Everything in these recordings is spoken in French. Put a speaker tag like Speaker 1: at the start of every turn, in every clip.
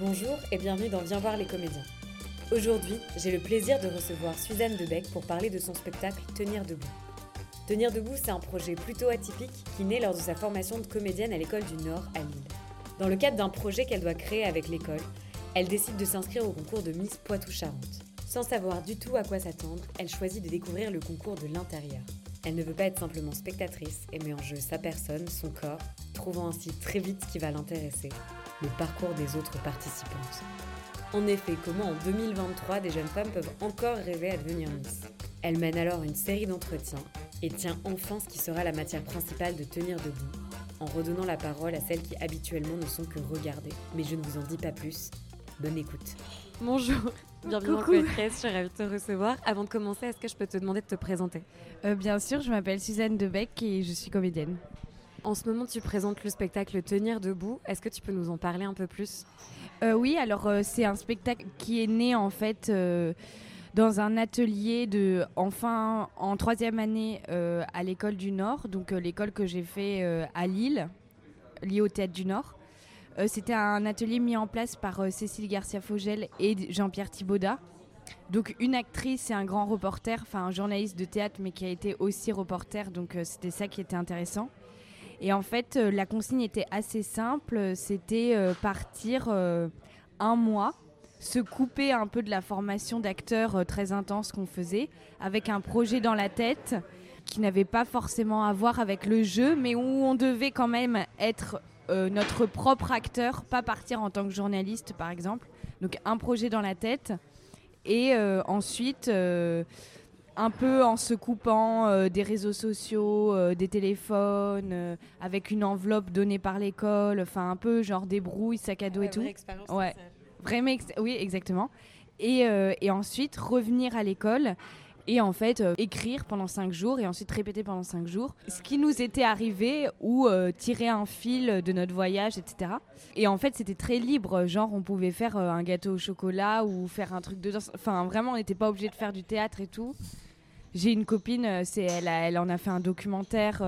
Speaker 1: Bonjour et bienvenue dans Viens voir les comédiens. Aujourd'hui, j'ai le plaisir de recevoir Suzanne Debec pour parler de son spectacle Tenir debout. Tenir debout, c'est un projet plutôt atypique qui naît lors de sa formation de comédienne à l'école du Nord à Lille. Dans le cadre d'un projet qu'elle doit créer avec l'école, elle décide de s'inscrire au concours de Miss Poitou-Charentes. Sans savoir du tout à quoi s'attendre, elle choisit de découvrir le concours de l'intérieur. Elle ne veut pas être simplement spectatrice et met en jeu sa personne, son corps, trouvant ainsi très vite ce qui va l'intéresser, le parcours des autres participantes. En effet, comment en 2023 des jeunes femmes peuvent encore rêver à devenir Miss? Elle mène alors une série d'entretiens et tient enfin ce qui sera la matière principale de Tenir debout, en redonnant la parole à celles qui habituellement ne sont que regardées. Mais je ne vous en dis pas plus. Bonne écoute. Bonjour, bienvenue
Speaker 2: Coucou.
Speaker 1: dans je suis ravie de te recevoir. Avant de commencer, est-ce que je peux te demander de te présenter?
Speaker 2: Euh, bien sûr, je m'appelle Suzanne Debec et je suis comédienne.
Speaker 1: En ce moment, tu présentes le spectacle Tenir debout. Est-ce que tu peux nous en parler un peu plus?
Speaker 2: Euh, oui, alors euh, c'est un spectacle qui est né en fait euh, dans un atelier de enfin en troisième année à l'école du Nord, donc l'école que j'ai fait à Lille, liée au théâtre du Nord. C'était un atelier mis en place par Cécile Garcia Fogel et Jean-Pierre Thibaudat. Donc une actrice et un grand reporter, enfin un journaliste de théâtre mais qui a été aussi reporter, donc c'était ça qui était intéressant. Et en fait, euh, la consigne était assez simple. C'était euh, partir euh, un mois, se couper un peu de la formation d'acteur euh, très intense qu'on faisait, avec un projet dans la tête qui n'avait pas forcément à voir avec le jeu, mais où on devait quand même être euh, notre propre acteur, pas partir en tant que journaliste, par exemple. Donc un projet dans la tête. Et euh, ensuite, euh, un peu en se coupant euh, des réseaux sociaux, euh, des téléphones, euh, avec une enveloppe donnée par l'école, enfin un peu genre débrouille, sac à dos et tout. Ouais. Vraiment, ex- oui, exactement. Et, et ensuite, revenir à l'école et en fait euh, écrire pendant cinq jours et ensuite répéter pendant cinq jours ce qui nous était arrivé ou euh, tirer un fil de notre voyage, etc. Et en fait, c'était très libre. Genre, on pouvait faire euh, un gâteau au chocolat ou faire un truc de danse. Enfin, vraiment, on n'était pas obligé de faire du théâtre et tout. J'ai une copine, c'est elle, elle en a fait un documentaire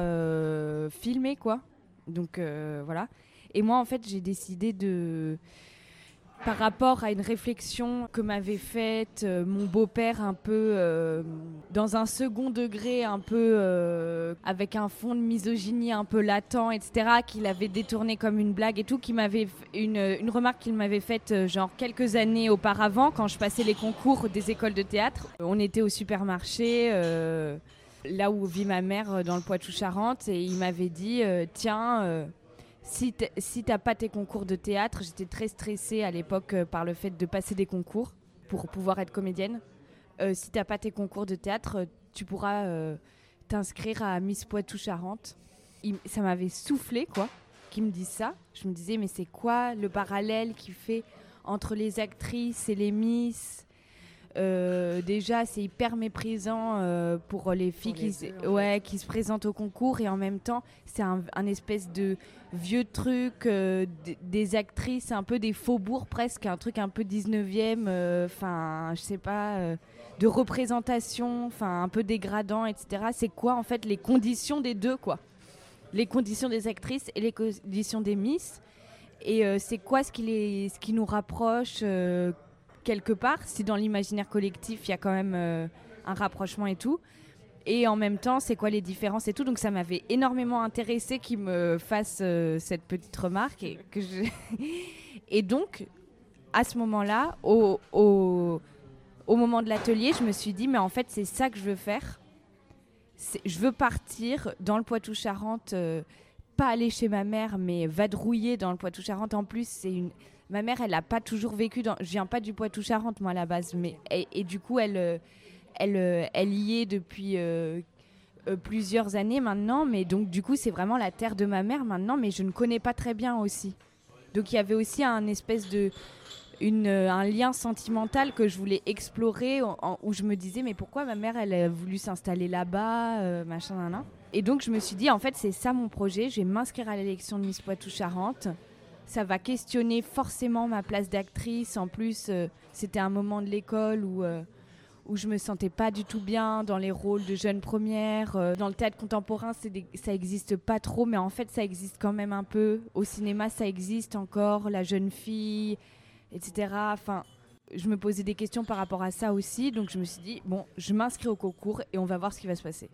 Speaker 2: filmé, quoi. Donc voilà. Et moi, en fait, j'ai décidé de, par rapport à une réflexion que m'avait faite euh, mon beau-père, un peu euh, dans un second degré, un peu euh, avec un fond de misogynie un peu latent, etc., qu'il avait détourné comme une blague et tout, qui m'avait une, une remarque qu'il m'avait faite genre quelques années auparavant quand je passais les concours des écoles de théâtre. On était au supermarché. Là où vit ma mère dans le Poitou-Charentes, et il m'avait dit Tiens, si t'es- si t'as pas tes concours de théâtre, j'étais très stressée à l'époque euh, par le fait de passer des concours pour pouvoir être comédienne. Euh, si t'as pas tes concours de théâtre, tu pourras euh, t'inscrire à Miss Poitou-Charentes. Ça m'avait soufflé, quoi, qu'il me dise ça. Je me disais, mais c'est quoi le parallèle qu'il fait entre les actrices et les Miss? Euh, déjà, c'est hyper méprisant euh, pour les filles
Speaker 1: Pour les
Speaker 2: qui, se-
Speaker 1: deux, en
Speaker 2: ouais, qui se présentent au concours et en même temps, c'est un, un espèce de vieux truc euh, des actrices, un peu des faubourgs presque, un truc un peu 19e, euh, enfin, je sais pas, de représentation, enfin, un peu dégradant, etc. C'est quoi en fait les conditions des deux, quoi? Les conditions des actrices et les conditions des Miss. Et c'est quoi ce qui, les, ce qui nous rapproche quelque part, si dans l'imaginaire collectif il y a quand même euh, un rapprochement et tout. Et en même temps, c'est quoi les différences et tout? Donc ça m'avait énormément intéressé qu'il me fasse euh, cette petite remarque. Et, donc, à ce moment-là, au, moment de l'atelier, je me suis dit, mais en fait, c'est ça que je veux faire. Je veux partir dans le Poitou-Charentes, euh, pas aller chez ma mère, mais vadrouiller dans le Poitou-Charentes. En plus, c'est une... Ma mère, elle n'a pas toujours vécu dans... Je viens pas du Poitou-Charentes, moi, à la base. Mais... Et, du coup, elle... euh, elle, euh, elle y est depuis euh, plusieurs années maintenant, mais donc du coup c'est vraiment la terre de ma mère maintenant, mais je ne connais pas très bien aussi. Donc il y avait aussi un espèce de un lien sentimental que je voulais explorer, où je me disais mais pourquoi ma mère elle a voulu s'installer là-bas, machin, nan, nan. Et donc je me suis dit en fait c'est ça mon projet, je vais m'inscrire à l'élection de Miss Poitou-Charentes. Ça va questionner forcément ma place d'actrice. En plus, euh, c'était un moment de l'école où euh, où je me sentais pas du tout bien dans les rôles de jeune première. Euh, dans le théâtre contemporain, ça existe pas trop, mais en fait, ça existe quand même un peu. Au cinéma, ça existe encore. La jeune fille, etc. Enfin, je me posais des questions par rapport à ça aussi, donc je me suis dit, bon, je m'inscris au concours et on va voir ce qui va se passer.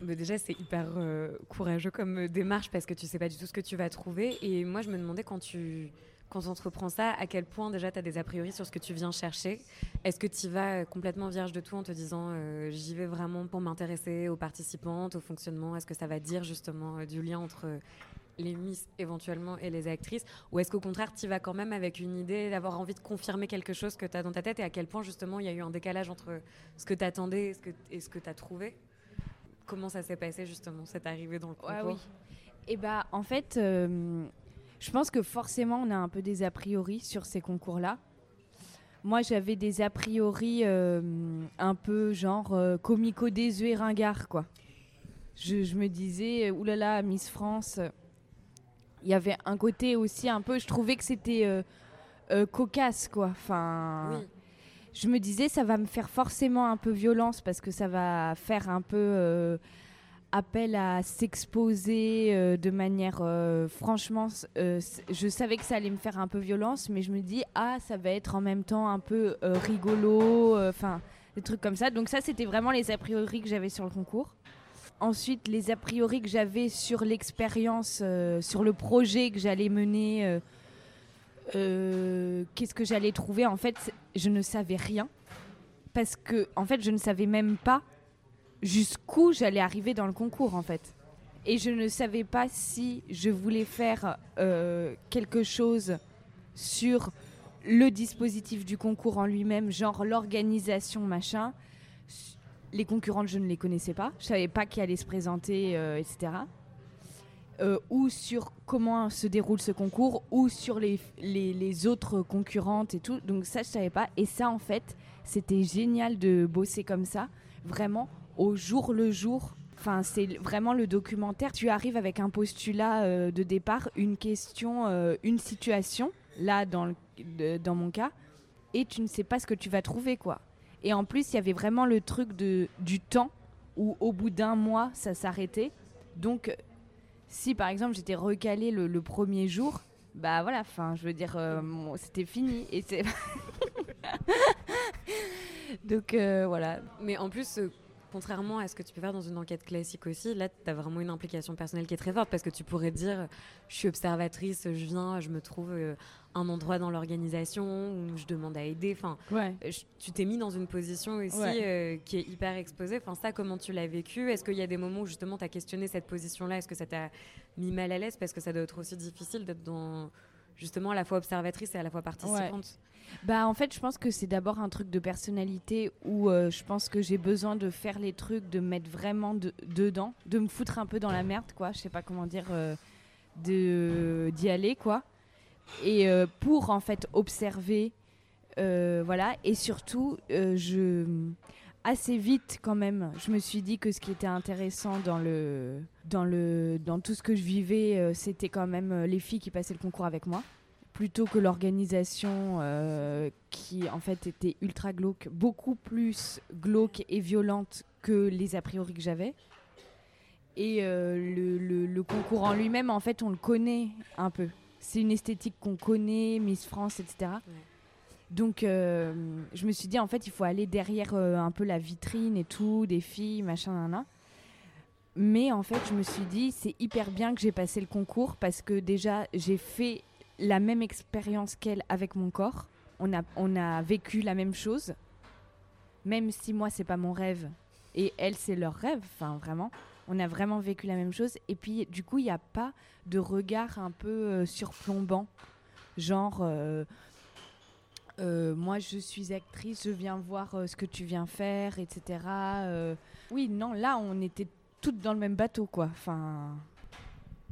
Speaker 1: Déjà, c'est hyper euh, courageux comme euh, démarche parce que tu sais pas du tout ce que tu vas trouver. Et moi, je me demandais quand tu quand ça, à quel point déjà tu as des a priori sur ce que tu viens chercher. Est-ce que tu vas euh, complètement vierge de tout en te disant j'y vais vraiment pour m'intéresser aux participantes, au fonctionnement? Est-ce que ça va dire justement du lien entre les Miss éventuellement et les actrices? Ou est-ce qu'au contraire, tu vas quand même avec une idée d'avoir envie de confirmer quelque chose que tu as dans ta tête? Et à quel point justement il y a eu un décalage entre ce que tu attendais et ce que tu as trouvé? Comment ça s'est passé justement, cette arrivée dans le concours
Speaker 2: Et eh bah en fait, euh, je pense que forcément on a un peu des a priori sur ces concours-là. Moi, j'avais des a priori euh, un peu genre euh, comico désuet ringard, quoi. Je, je, me disais, oulala, Miss France, il y avait un côté aussi un peu, je trouvais que c'était cocasse, quoi. Enfin, je me disais, ça va me faire forcément un peu violence parce que ça va faire un peu euh, appel à s'exposer de manière, franchement, je savais que ça allait me faire un peu violence, mais je me dis, ah, ça va être en même temps un peu rigolo, enfin, des trucs comme ça. Donc ça, c'était vraiment les a priori que j'avais sur le concours. Ensuite, les a priori que j'avais sur l'expérience, euh, sur le projet que j'allais mener, euh, euh, qu'est-ce que j'allais trouver En fait, je ne savais rien. Parce que, en fait, je ne savais même pas jusqu'où j'allais arriver dans le concours, en fait. Et je ne savais pas si je voulais faire quelque chose sur le dispositif du concours en lui-même, genre l'organisation, machin, les concurrentes, je ne les connaissais pas. Je savais pas qui allait se présenter, euh, etc. Euh, ou sur comment se déroule ce concours, ou sur les, les, autres concurrentes et tout. Donc ça, je savais pas. Et ça, en fait, c'était génial de bosser comme ça, vraiment au jour le jour. Enfin, c'est vraiment le documentaire. Tu arrives avec un postulat euh, de départ, une question, une situation, là, dans, dans mon cas, et tu ne sais pas ce que tu vas trouver, quoi. Et en plus, il y avait vraiment le truc de, du temps où au bout d'un mois, ça s'arrêtait. Donc, si par exemple j'étais recalée le, premier jour, bah voilà, enfin, je veux dire, euh, c'était fini. Et c'est. Donc euh, voilà.
Speaker 1: Mais en plus, euh, contrairement à ce que tu peux faire dans une enquête classique aussi, là, tu as vraiment une implication personnelle qui est très forte parce que tu pourrais dire je suis observatrice, je viens, je me trouve euh, un endroit dans l'organisation où je demande à aider. Enfin, tu t'es mis dans une position aussi euh, qui est hyper exposée. Enfin, ça, comment tu l'as vécu? Est-ce qu'il y a des moments où justement tu as questionné cette position-là? Est-ce que ça t'a mis mal à l'aise? Parce que ça doit être aussi difficile d'être dans justement à la fois observatrice et à la fois participante.
Speaker 2: Bah en fait, je pense que c'est d'abord un truc de personnalité où euh, je pense que j'ai besoin de faire les trucs, de mettre vraiment dedans, de me foutre un peu dans la merde, quoi. Je sais pas comment dire, euh, d'y aller, quoi. Et euh, pour en fait observer, voilà. Et surtout, je assez vite quand même, je me suis dit que ce qui était intéressant dans le dans le dans tout ce que je vivais, c'était quand même les filles qui passaient le concours avec moi plutôt que l'organisation euh, qui en fait était ultra glauque, beaucoup plus glauque et violente que les a priori que j'avais. Et euh, le, concours en lui-même, en fait, on le connaît un peu. C'est une esthétique qu'on connaît, Miss France, etc. Donc, euh, je me suis dit, en fait, il faut aller derrière un peu la vitrine et tout, des filles, machin, nan, Mais en fait, je me suis dit, c'est hyper bien que j'ai passé le concours parce que déjà, j'ai fait la même expérience qu'elle avec mon corps. On a, on a vécu la même chose. Même si moi, c'est pas mon rêve et elle, c'est leur rêve. Enfin, vraiment. On a vraiment vécu la même chose. Et puis, du coup, il n'y a pas de regard un peu euh, surplombant. Genre, euh, euh, moi, je suis actrice, je viens voir ce que tu viens faire, etc. oui, non, là, on était toutes dans le même bateau, quoi. Enfin.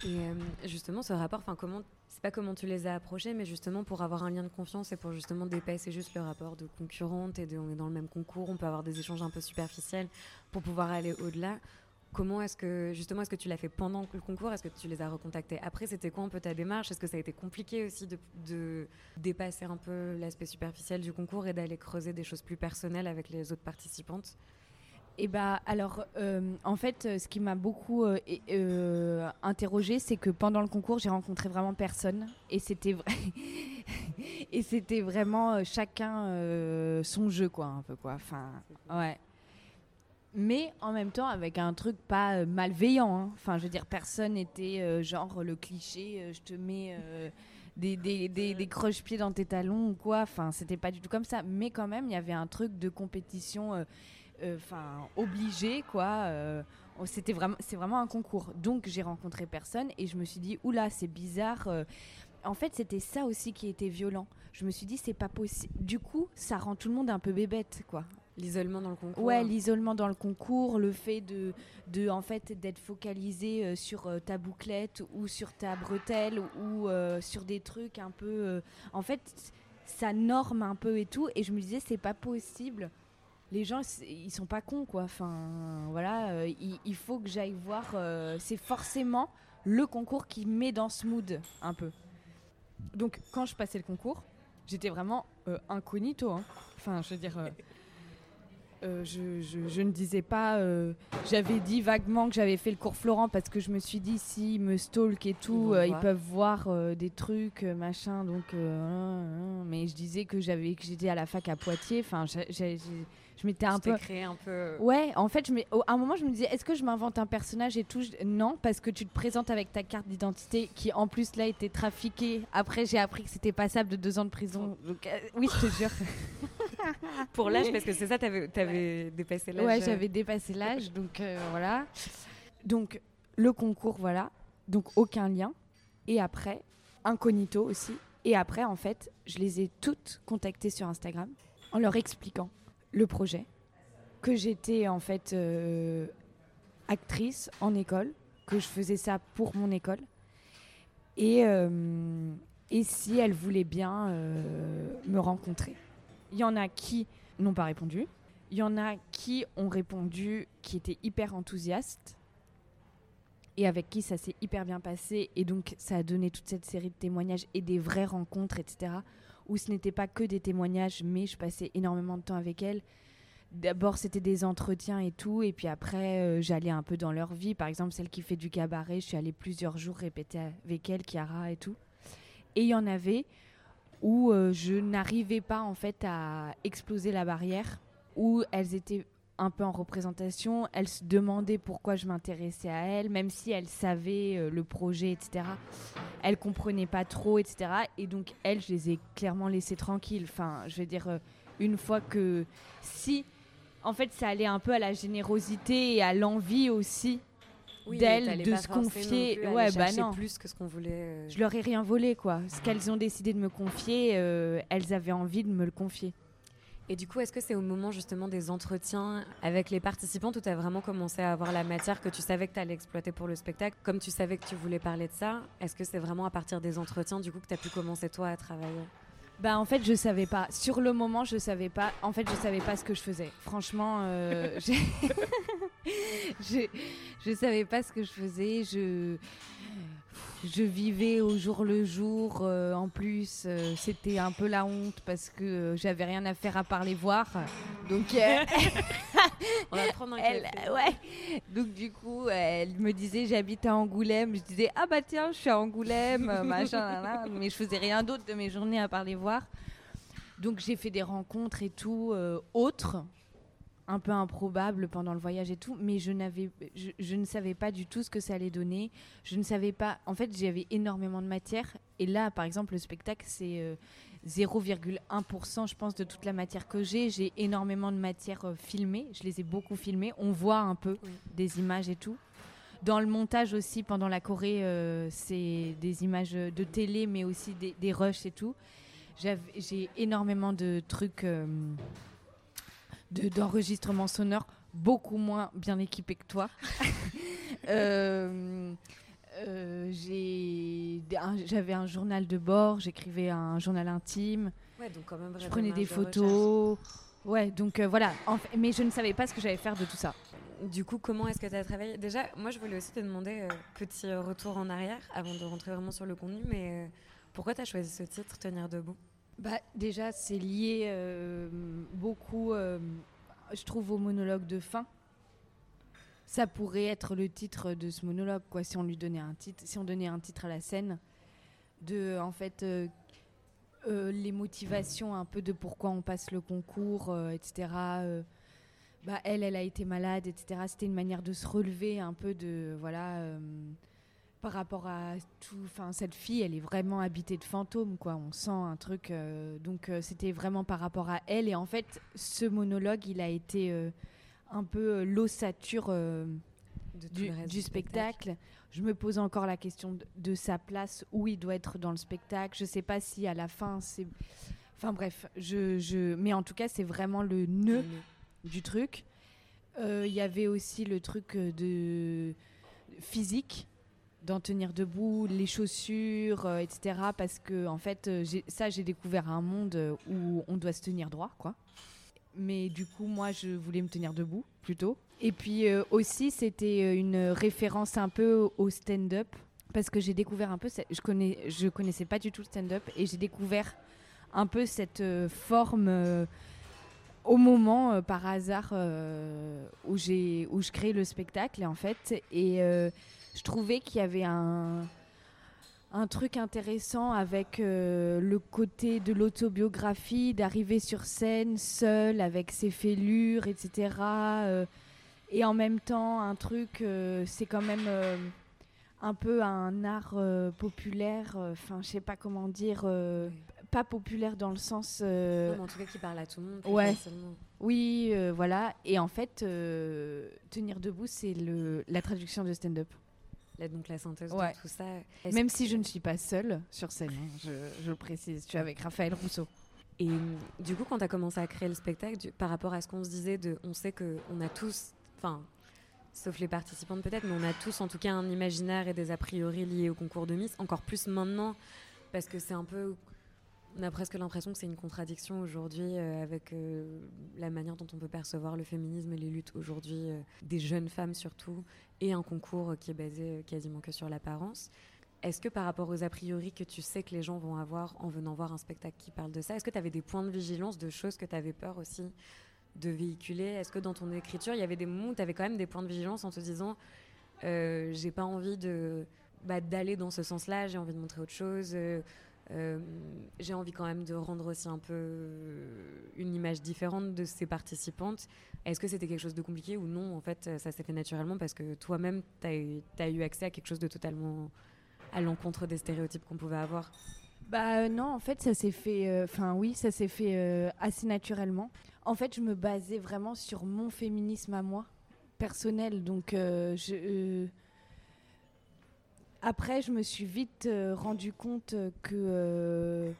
Speaker 1: Et justement, ce rapport, enfin, comment c'est pas comment tu les as approchés, mais justement pour avoir un lien de confiance et pour justement dépasser juste le rapport de concurrente et de on est dans le même concours, on peut avoir des échanges un peu superficiels pour pouvoir aller au-delà. Comment est-ce que justement est-ce que tu l'as fait pendant le concours? Est-ce que tu les as recontactés après? C'était quoi un peu ta démarche? Est-ce que ça a été compliqué aussi de, dépasser un peu l'aspect superficiel du concours et d'aller creuser des choses plus personnelles avec les autres participantes?
Speaker 2: Eh bah alors euh, en fait ce qui m'a beaucoup euh, euh, interrogé c'est que pendant le concours j'ai rencontré vraiment personne et c'était Et c'était vraiment euh, chacun euh, son jeu, quoi, un peu, quoi. Enfin, ouais. Mais en même temps, avec un truc pas euh, malveillant. hein. Enfin, je veux dire, personne n'était euh, genre le cliché, euh, je te mets euh, des, des, des, des croche-pieds dans tes talons ou quoi. Enfin, c'était pas du tout comme ça. Mais quand même, il y avait un truc de compétition, euh, euh, enfin, obligé, quoi. euh, c'était vraiment c'est vraiment un concours donc j'ai rencontré personne et je me suis dit oula c'est bizarre euh. en fait c'était ça aussi qui était violent je me suis dit c'est pas possible du coup ça rend tout le monde un peu bébête quoi
Speaker 1: L'isolement dans le concours.
Speaker 2: ouais l'isolement dans le concours le fait de de en fait d'être focalisé euh, sur euh, ta bouclette ou sur ta bretelle ou euh, sur des trucs un peu euh, en fait ça norme un peu et tout et je me disais c'est pas possible les gens ils sont pas cons quoi enfin voilà euh, il, il faut que j'aille voir euh, c'est forcément le concours qui met dans ce mood un peu donc quand je passais le concours j'étais vraiment euh, incognito hein. enfin je veux dire euh, euh, je, je- je ne disais pas euh, j'avais dit vaguement que j'avais fait le cours Florent parce que je me suis dit s'ils me stalk et tout
Speaker 1: vont
Speaker 2: euh, ils
Speaker 1: voir.
Speaker 2: peuvent voir euh, des trucs euh, machin donc euh, hein, hein. mais je disais que j'avais que j'étais à la fac à Poitiers enfin j'ai- je m'étais un peu
Speaker 1: créé un peu.
Speaker 2: Ouais, en fait, je au- à un moment, je me disais, est-ce que je m'invente un personnage et tout? Je- Non, parce que tu te présentes avec ta carte d'identité qui, en plus, là, était trafiquée. Après, j'ai appris que c'était passable de deux ans de prison. Donc, euh, oui, je te jure.
Speaker 1: Pour l'âge, parce que c'est ça, t'avais avais dépassé l'âge.
Speaker 2: Ouais,
Speaker 1: euh,
Speaker 2: j'avais dépassé l'âge, donc euh, voilà. Donc, le concours, voilà. Donc, aucun lien. Et après, incognito aussi. Et après, en fait, je les ai toutes contactées sur Instagram en leur expliquant le projet, que j'étais en fait euh, actrice en école, que je faisais ça pour mon école. Et, euh, et si elles voulaient bien euh, me rencontrer. Il y en a qui n'ont pas répondu. Il y en a qui ont répondu, qui étaient hyper enthousiastes et avec qui ça s'est hyper bien passé. Et donc, ça a donné toute cette série de témoignages et des vraies rencontres, etc. Où ce n'était pas que des témoignages, mais je passais énormément de temps avec elles. D'abord, c'était des entretiens et tout. Et puis après, euh, j'allais un peu dans leur vie. Par exemple, celle qui fait du cabaret, je suis allée plusieurs jours répéter avec elle, Chiara et tout. Et il y en avait où euh, je n'arrivais pas en fait à exploser la barrière, où elles étaient un peu en représentation, elles se demandaient pourquoi je m'intéressais à elles, même si elles savaient euh, le projet, etc. Elles comprenaient pas trop, etc. Et donc elles, je les ai clairement laissées tranquilles. Enfin, je veux dire, euh, une fois que si, en fait, ça allait un peu à la générosité et à l'envie aussi
Speaker 1: oui,
Speaker 2: d'elles
Speaker 1: t'allais
Speaker 2: de se confier.
Speaker 1: plus
Speaker 2: Ouais, bah non.
Speaker 1: plus que ce qu'on voulait. euh.
Speaker 2: Je leur ai rien volé, quoi. Ce qu'elles ont décidé de me confier, elles avaient envie de me le confier.
Speaker 1: Et du coup, est-ce que c'est au moment justement des entretiens avec les participants où tu as vraiment commencé à avoir la matière que tu savais que tu allais exploiter pour le spectacle? Comme tu savais que tu voulais parler de ça, est-ce que c'est vraiment à partir des entretiens du coup que tu as pu commencer toi à travailler?
Speaker 2: Bah en fait je savais pas. Sur le moment je savais pas. En fait je savais pas ce que je faisais. Franchement, euh, je je savais pas ce que je faisais. Je je vivais au jour le jour. euh, en plus euh, c'était un peu la honte parce que euh, j'avais rien à faire à part les voir. Donc
Speaker 1: On va prendre un
Speaker 2: elle,
Speaker 1: café.
Speaker 2: ouais. Donc du coup, elle me disait j'habite à Angoulême. Je disais ah bah tiens, je suis à Angoulême, machin, mais je faisais rien d'autre de mes journées à part les voir. Donc j'ai fait des rencontres et tout autres, un peu improbables pendant le voyage et tout, mais je n'avais, je, je ne savais pas du tout ce que ça allait donner. Je ne savais pas. En fait, j'avais énormément de matière. Et là, par exemple, le spectacle, c'est euh, 0,1% je pense de toute la matière que j'ai. J'ai énormément de matière euh, filmée, je les ai beaucoup filmées. On voit un peu
Speaker 1: Oui.
Speaker 2: des images et tout. Dans le montage aussi, pendant la Corée, euh, c'est des images de télé, mais aussi des, des rushs et tout. J'avais- J'ai énormément de trucs de- d'enregistrement sonore, beaucoup moins bien équipés que toi. Euh, euh, un- J'avais un journal de bord, j'écrivais un journal intime,
Speaker 1: Ouais, donc quand même
Speaker 2: je prenais des
Speaker 1: de
Speaker 2: photos. Ouais, donc euh, voilà. En fait- mais je ne savais pas ce que j'allais faire de tout ça.
Speaker 1: Du coup, comment est-ce que tu as travaillé? Déjà, moi, je voulais aussi te demander, euh, petit retour en arrière, avant de rentrer vraiment sur le contenu, mais pourquoi tu as choisi ce titre, Tenir debout?
Speaker 2: Bah, déjà, c'est lié euh, beaucoup, euh, je trouve, au monologue de fin. Ça pourrait être le titre de ce monologue, quoi, si on lui donnait un titre, si on donnait un titre à la scène, de, en fait, euh, les motivations un peu de pourquoi on passe le concours, etc. bah, elle, elle a été malade, etc. C'était une manière de se relever un peu de voilà par rapport à tout. Enfin, cette fille, elle est vraiment habitée de fantômes, quoi. On sent un truc. Euh, donc, euh, c'était vraiment par rapport à elle. Et en fait, ce monologue, il a été euh, un peu l'ossature du, du, spectacle. Je me pose encore la question de, sa place, où il doit être dans le spectacle. Je sais pas si à la fin, c'est. Enfin, bref. Je, je... Mais en tout cas, c'est vraiment le nœud du truc. Il y avait aussi le truc de physique d'en tenir debout, les chaussures, euh, etc. Parce que en fait, euh, ça, j'ai découvert un monde euh, où on doit se tenir droit, quoi. Mais du coup, moi, je voulais me tenir debout plutôt. Et puis aussi, c'était une référence un peu au stand-up parce que j'ai découvert un peu, je connais, je connaissais pas du tout le stand-up et j'ai découvert un peu cette forme au moment par hasard où j'ai où je crée le spectacle en fait et je trouvais qu'il y avait un, un truc intéressant avec euh, le côté de l'autobiographie, d'arriver sur scène seul avec ses fêlures, etc. Euh, et en même temps, un truc, euh, c'est quand même un peu un art populaire, enfin, je sais pas comment dire, pas populaire dans le sens.
Speaker 1: en tout cas, qui parle à tout le monde.
Speaker 2: Ouais. Oui, voilà. Et en fait, tenir debout, c'est la traduction de stand-up
Speaker 1: donc la synthèse de tout ça.
Speaker 2: Même si je ne suis pas seule sur scène, hein, je, je, le précise, je suis avec Raphaël Rousseau.
Speaker 1: Et du coup, quand tu as commencé à créer le spectacle, par rapport à ce qu'on se disait, de, on sait qu'on a tous, enfin, sauf les participantes peut-être, mais on a tous en tout cas un imaginaire et des a priori liés au concours de Miss, encore plus maintenant, parce que c'est un peu on a presque l'impression que c'est une contradiction aujourd'hui euh, avec euh, la manière dont on peut percevoir le féminisme et les luttes aujourd'hui euh, des jeunes femmes surtout, et un concours qui est basé quasiment que sur l'apparence. Est-ce que par rapport aux a priori que tu sais que les gens vont avoir en venant voir un spectacle qui parle de ça, est-ce que tu avais des points de vigilance, de choses que tu avais peur aussi de véhiculer? Est-ce que dans ton écriture, il y avait des moments où tu avais quand même des points de vigilance en te disant j'ai pas envie de bah, d'aller dans ce sens-là, j'ai envie de montrer autre chose euh, j'ai envie quand même de rendre aussi un peu une image différente de ces participantes. Est-ce que c'était quelque chose de compliqué ou non En fait, ça s'est fait naturellement parce que toi-même, tu as, eu accès à quelque chose de totalement à l'encontre des stéréotypes qu'on pouvait avoir?
Speaker 2: Bah euh, non, en fait, ça s'est fait. Euh, enfin, oui, ça s'est fait assez naturellement. En fait, je me basais vraiment sur mon féminisme à moi, personnel. Donc, je après, je me suis vite euh, rendu compte que euh,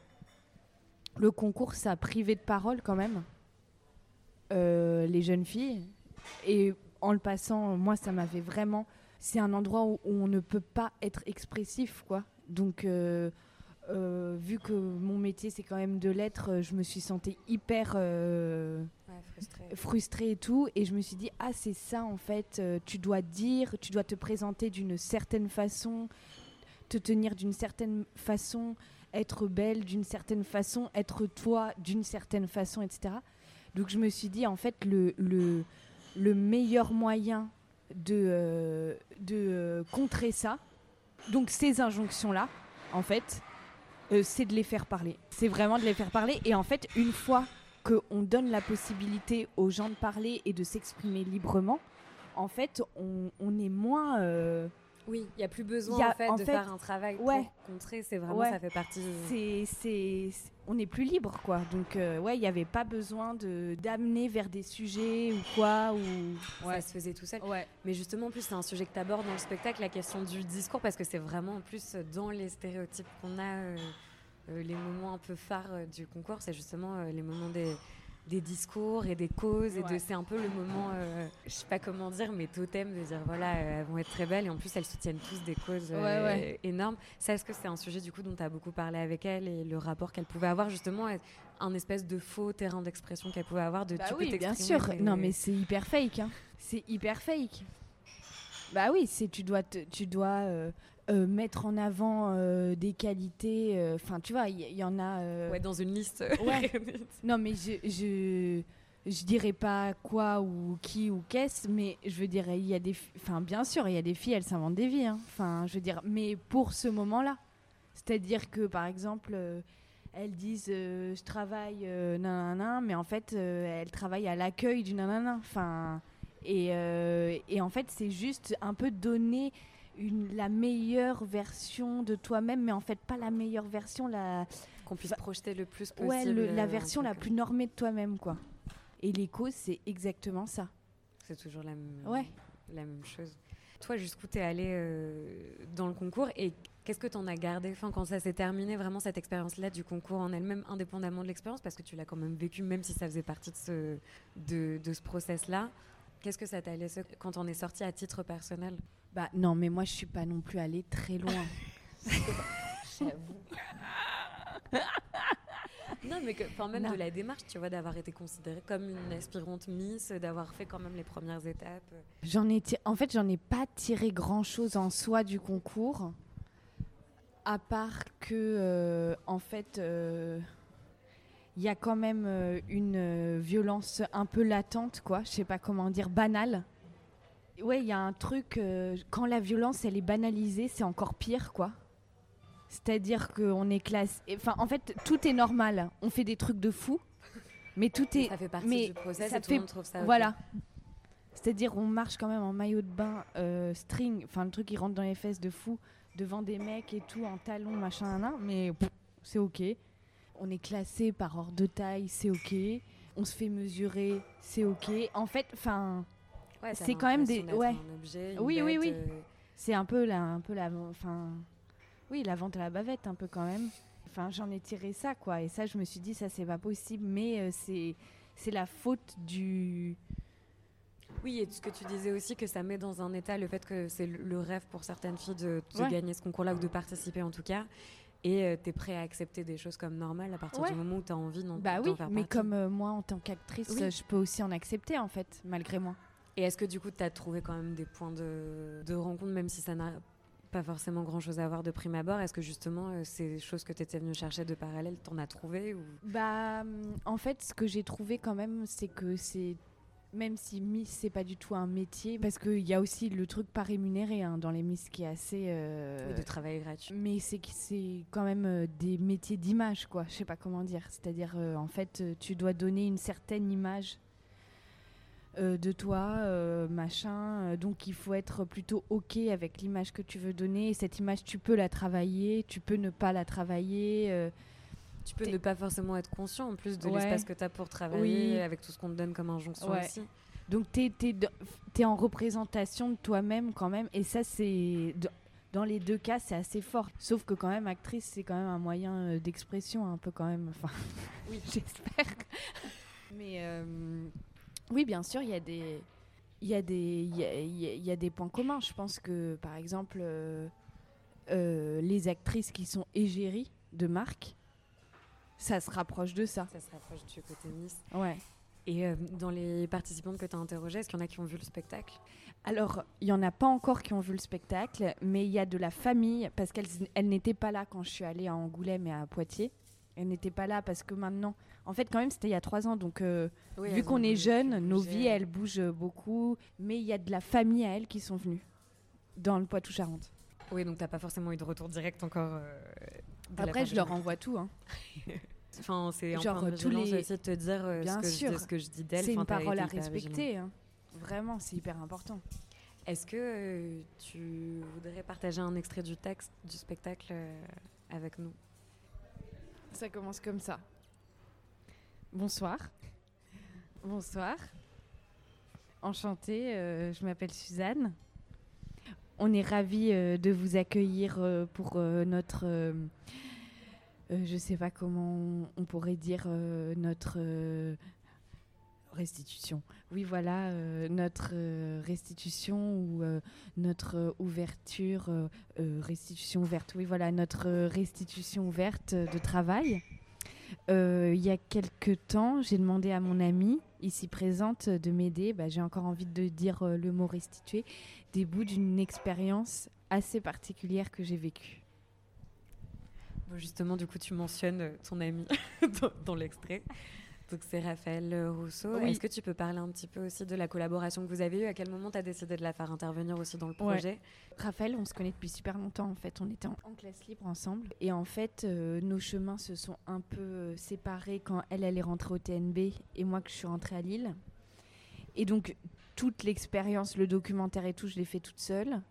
Speaker 2: le concours, ça privé de parole quand même euh, les jeunes filles. Et en le passant, moi, ça m'avait vraiment. C'est un endroit où, on ne peut pas être expressif, quoi. Donc, vu que mon métier, c'est quand même de l'être, je me suis sentie hyper frustrée. et tout. Et je me suis dit, ah, c'est ça en fait, euh, tu dois dire, tu dois te présenter d'une certaine façon, te tenir d'une certaine façon, être belle d'une certaine façon, être toi d'une certaine façon, etc. Donc je me suis dit, en fait, le, le, le meilleur moyen de, euh, de euh, contrer ça, donc ces injonctions-là, en fait, c'est de les faire parler. C'est vraiment de les faire parler. Et en fait, une fois qu'on donne la possibilité aux gens de parler et de s'exprimer librement, en fait, on, est moins. Euh,
Speaker 1: oui, il n'y a plus besoin en fait, de faire un travail pour contrer. C'est vraiment, ça fait partie.
Speaker 2: C'est, on est plus libre, quoi. Donc, euh, ouais, il n'y avait pas besoin de d'amener vers des sujets ou quoi. Ou...
Speaker 1: Ça se faisait tout seul. Mais justement, en plus, c'est un sujet que tu abordes dans le spectacle, la question du discours, parce que c'est vraiment en plus dans les stéréotypes qu'on a. Euh, euh, les moments un peu phares du concours, c'est justement les moments des, des discours et des causes et de c'est un peu le moment je sais pas comment dire mais totem de dire voilà elles vont être très belles et en plus elles soutiennent tous des causes énormes. Ça est-ce que c'est un sujet du coup dont tu as beaucoup parlé avec elle et le rapport qu'elle pouvait avoir justement un espèce de faux terrain d'expression qu'elle pouvait avoir de
Speaker 2: bah oui, bien sûr. non mais c'est hyper fake hein. c'est hyper fake. Bah oui c'est tu dois tu dois euh, mettre en avant euh, des qualités. Euh, enfin, tu vois, il y, en a.
Speaker 1: ouais, dans une liste.
Speaker 2: non, mais je, je, je dirais pas quoi ou qui ou qu'est-ce, mais je veux dire, il y a des. Enfin, bien sûr, il y a des filles, elles s'inventent des vies. Hein. Enfin, je veux dire, mais pour ce moment-là. C'est-à-dire que, par exemple, elles disent je travaille nanana, mais en fait elles travaillent à l'accueil du nanana. Enfin, et, et en fait c'est juste un peu donner une, la meilleure version de toi-même, mais en fait pas la meilleure version, la
Speaker 1: qu'on puisse projeter le plus possible.
Speaker 2: Ouais, la version la plus normée de toi-même, quoi. Et l'écho, c'est exactement ça.
Speaker 1: C'est toujours la, ouais. la même chose. Toi, jusqu'où t'es allé euh, dans le concours et qu'est-ce que t'en as gardé enfin, quand ça s'est terminé, vraiment cette expérience-là du concours en elle-même, indépendamment de l'expérience, parce que tu l'as quand même vécu, même si ça faisait partie de ce, de, de ce process-là. Qu'est-ce que ça t'a laissé quand on est sorti à titre personnel?
Speaker 2: Bah non, mais moi je suis pas non plus allée très loin.
Speaker 1: J'avoue. non, mais que, même de la démarche, tu vois, d'avoir été considérée comme une aspirante Miss, d'avoir fait quand même les premières étapes.
Speaker 2: J'en ai, en fait, j'en ai pas tiré grand chose en soi du concours, à part que, euh, en fait. Euh, il y a quand même euh, une violence un peu latente, quoi. Je sais pas comment dire, banale. Ouais, il y a un truc, quand la violence, elle est banalisée, c'est encore pire, quoi. C'est-à-dire qu'on est classe. Enfin, en fait, tout est normal. On fait des trucs de fou, mais tout est.
Speaker 1: Ça fait partie
Speaker 2: mais
Speaker 1: du process ça et tout le monde trouve ça.
Speaker 2: Voilà. C'est-à-dire, on marche quand même en maillot de bain, euh, string, enfin le truc qui rentre dans les fesses de fou, devant des mecs et tout, en talons, machin, nan, mais c'est ok. On est classé par ordre de taille, c'est ok. On se fait mesurer, c'est ok. En fait, enfin,
Speaker 1: ouais,
Speaker 2: c'est quand même des, ouais.
Speaker 1: Objet,
Speaker 2: oui, oui, oui, euh, C'est un peu la, un peu la, enfin oui, la vente à la bavette un peu quand même. Enfin, j'en ai tiré ça, quoi. Et ça, je me suis dit, ça, c'est pas possible. Mais euh, c'est, c'est la faute du...
Speaker 1: Oui, et ce que tu disais aussi, que ça met dans un état le fait que c'est le rêve pour certaines filles de, gagner ce concours-là ou de participer en tout cas. Et euh, tu es prêt à accepter des choses comme normales à partir du moment où tu as envie d'en
Speaker 2: Bah oui, mais comme euh, moi en tant qu'actrice, je peux aussi en accepter en fait, malgré moi.
Speaker 1: Et est-ce que du coup tu as trouvé quand même des points de, de rencontre, même si ça n'a pas forcément grand chose à voir de prime abord? Est-ce que justement, euh, ces choses que tu étais venu chercher de parallèle, t'en as trouvé ou...
Speaker 2: Bah, hum, en fait, ce que j'ai trouvé quand même, c'est que c'est même si Miss c'est pas du tout un métier, parce qu'il y a aussi le truc pas rémunéré hein, dans les Miss qui est assez. Euh,
Speaker 1: de travail gratuit.
Speaker 2: Mais c'est c'est quand même euh, des métiers d'image, quoi. Je sais pas comment dire. C'est-à-dire, en fait, tu dois donner une certaine image euh, de toi, euh, machin. Euh, donc il faut être plutôt OK avec l'image que tu veux donner. cette image, tu peux la travailler, tu peux ne pas la travailler.
Speaker 1: tu peux ne pas forcément être conscient en plus de l'espace que tu as pour travailler, avec tout ce qu'on te donne comme injonction aussi.
Speaker 2: Donc tu es, en représentation de toi-même quand même. Et ça, c'est. Dans les deux cas, c'est assez fort. Sauf que quand même, actrice, c'est quand même un moyen d'expression un peu quand même. Enfin,
Speaker 1: oui, j'espère.
Speaker 2: Mais oui, bien sûr, il y a des. Il y, a des, il, y a, des points communs. Je pense que, par exemple, euh, euh, les actrices qui sont égéries de marque, ça se rapproche de ça.
Speaker 1: Ça se rapproche du côté Miss.
Speaker 2: Ouais.
Speaker 1: Et euh, dans les participantes que tu as interrogées, est-ce qu'il y en a qui ont vu le spectacle?
Speaker 2: Alors, il n'y en a pas encore qui ont vu le spectacle, mais il y a de la famille, parce qu'elles n'étaient pas là quand je suis allée à Angoulême et à Poitiers. Elle n'était pas là parce que maintenant, en fait, quand même, c'était il y a trois ans. Donc, euh, vu qu'on est jeunes, nos vies, elles bougent beaucoup. Mais il y a de la famille à elles qui sont venues dans le Poitou-Charentes.
Speaker 1: Oui, donc t'as pas forcément eu de retour direct encore. Euh,
Speaker 2: Après, je leur envoie tout. Hein.
Speaker 1: enfin, c'est genre tous les. de te dire euh, ce, que Je, ce que je dis d'elle.
Speaker 2: C'est une parole à respecter. Hein. Vraiment, c'est hyper important.
Speaker 1: Est-ce que tu voudrais partager un extrait du texte du spectacle avec nous?
Speaker 2: Ça commence comme ça. Bonsoir. Bonsoir. Enchantée, euh, je m'appelle Suzanne. On est ravis euh, de vous accueillir euh, pour notre, je ne sais pas comment on pourrait dire, notre restitution. Oui, voilà, euh, notre euh, restitution ou euh, notre ouverture, restitution ouverte. Oui, voilà, notre restitution ouverte de travail. il y a quelques temps, j'ai demandé à mon amie, ici présente, de m'aider. Bah, j'ai encore envie de dire le mot restituer, des bouts d'une expérience assez particulière que j'ai vécue.
Speaker 1: justement, du coup, tu mentionnes ton amie dans l'extrait. Donc c'est Raphaël Rousseau. Est-ce que tu peux parler un petit peu aussi de la collaboration que vous avez eue? À quel moment tu as décidé de la faire intervenir aussi dans le projet?
Speaker 2: Raphaël, on se connaît depuis super longtemps en fait. On était en, classe libre ensemble. Et en fait, euh, nos chemins se sont un peu euh, séparés quand elle, elle est rentrée au TNB et moi que je suis rentrée à Lille. Et donc toute l'expérience, le documentaire et tout, je l'ai fait toute seule.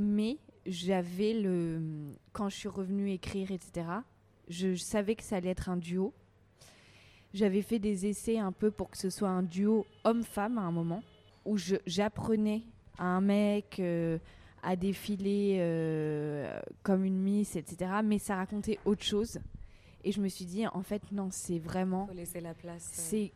Speaker 2: Mais j'avais le... Quand je suis revenue écrire, etc., je savais que ça allait être un duo j'avais fait des essais un peu pour que ce soit un duo homme-femme à un moment, où j'apprenais à un mec euh, à défiler euh, comme une miss, etc. Mais ça racontait autre chose. Et je me suis dit, en fait, non, c'est vraiment.
Speaker 1: Faut laisser la place.
Speaker 2: C'est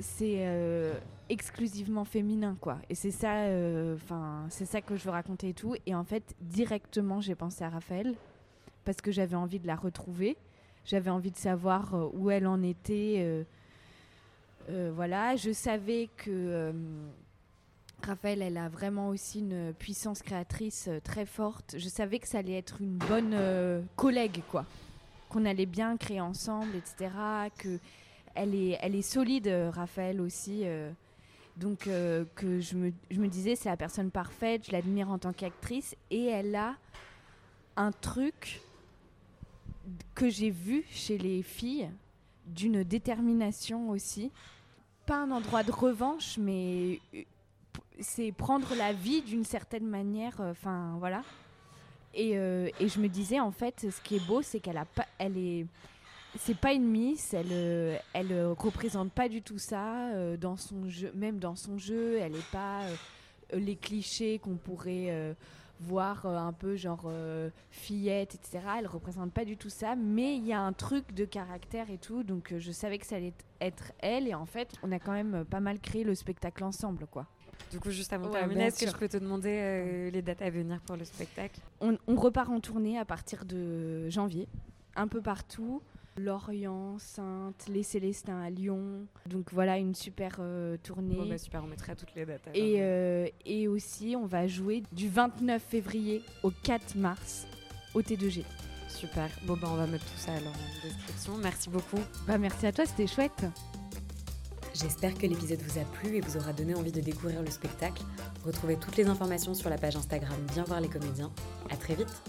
Speaker 2: c'est euh, exclusivement féminin quoi et c'est ça enfin c'est ça que je veux raconter et tout et en fait directement j'ai pensé à Raphaël parce que j'avais envie de la retrouver j'avais envie de savoir euh, où elle en était. Euh, euh, voilà, je savais que Raphaël, elle a vraiment aussi une puissance créatrice très forte. Je savais que ça allait être une bonne collègue, quoi. Qu'on allait bien créer ensemble, etc. Que elle est, elle est solide, Raphaël aussi. donc que je me, je me disais, c'est la personne parfaite, je l'admire en tant qu'actrice. Et elle a un truc que j'ai vu chez les filles d'une détermination aussi. Pas un endroit de revanche, mais euh, c'est prendre la vie d'une certaine manière. Euh, enfin, voilà. Et, euh, et, je me disais, en fait, ce qui est beau, c'est qu'elle a pas. Elle est. C'est pas une miss, elle, elle représente pas du tout ça dans son jeu, même dans son jeu, elle est pas les clichés qu'on pourrait voir euh, un peu genre euh, fillette, etc. Elle représente pas du tout ça, mais il y a un truc de caractère et tout, donc euh, je savais que ça allait être elle, et en fait, on a quand même pas mal créé le spectacle ensemble, quoi.
Speaker 1: Du coup, juste avant de terminer, est-ce que je peux te demander les dates à venir pour le spectacle?
Speaker 2: On, repart en tournée à partir de janvier, un peu partout. Lorient, Sainte, les Célestins à Lyon. Donc voilà, une super euh, tournée.
Speaker 1: Bon bah super, on mettra toutes les dates.
Speaker 2: Et, euh, et aussi, on va jouer du 29 février au 4 mars au T2G.
Speaker 1: Super. Bon bah on va mettre tout ça alors en description. Merci beaucoup.
Speaker 2: Bah merci à toi, c'était chouette.
Speaker 1: J'espère que l'épisode vous a plu et vous aura donné envie de découvrir le spectacle. Retrouvez toutes les informations sur la page Instagram Bien voir les comédiens. À très vite.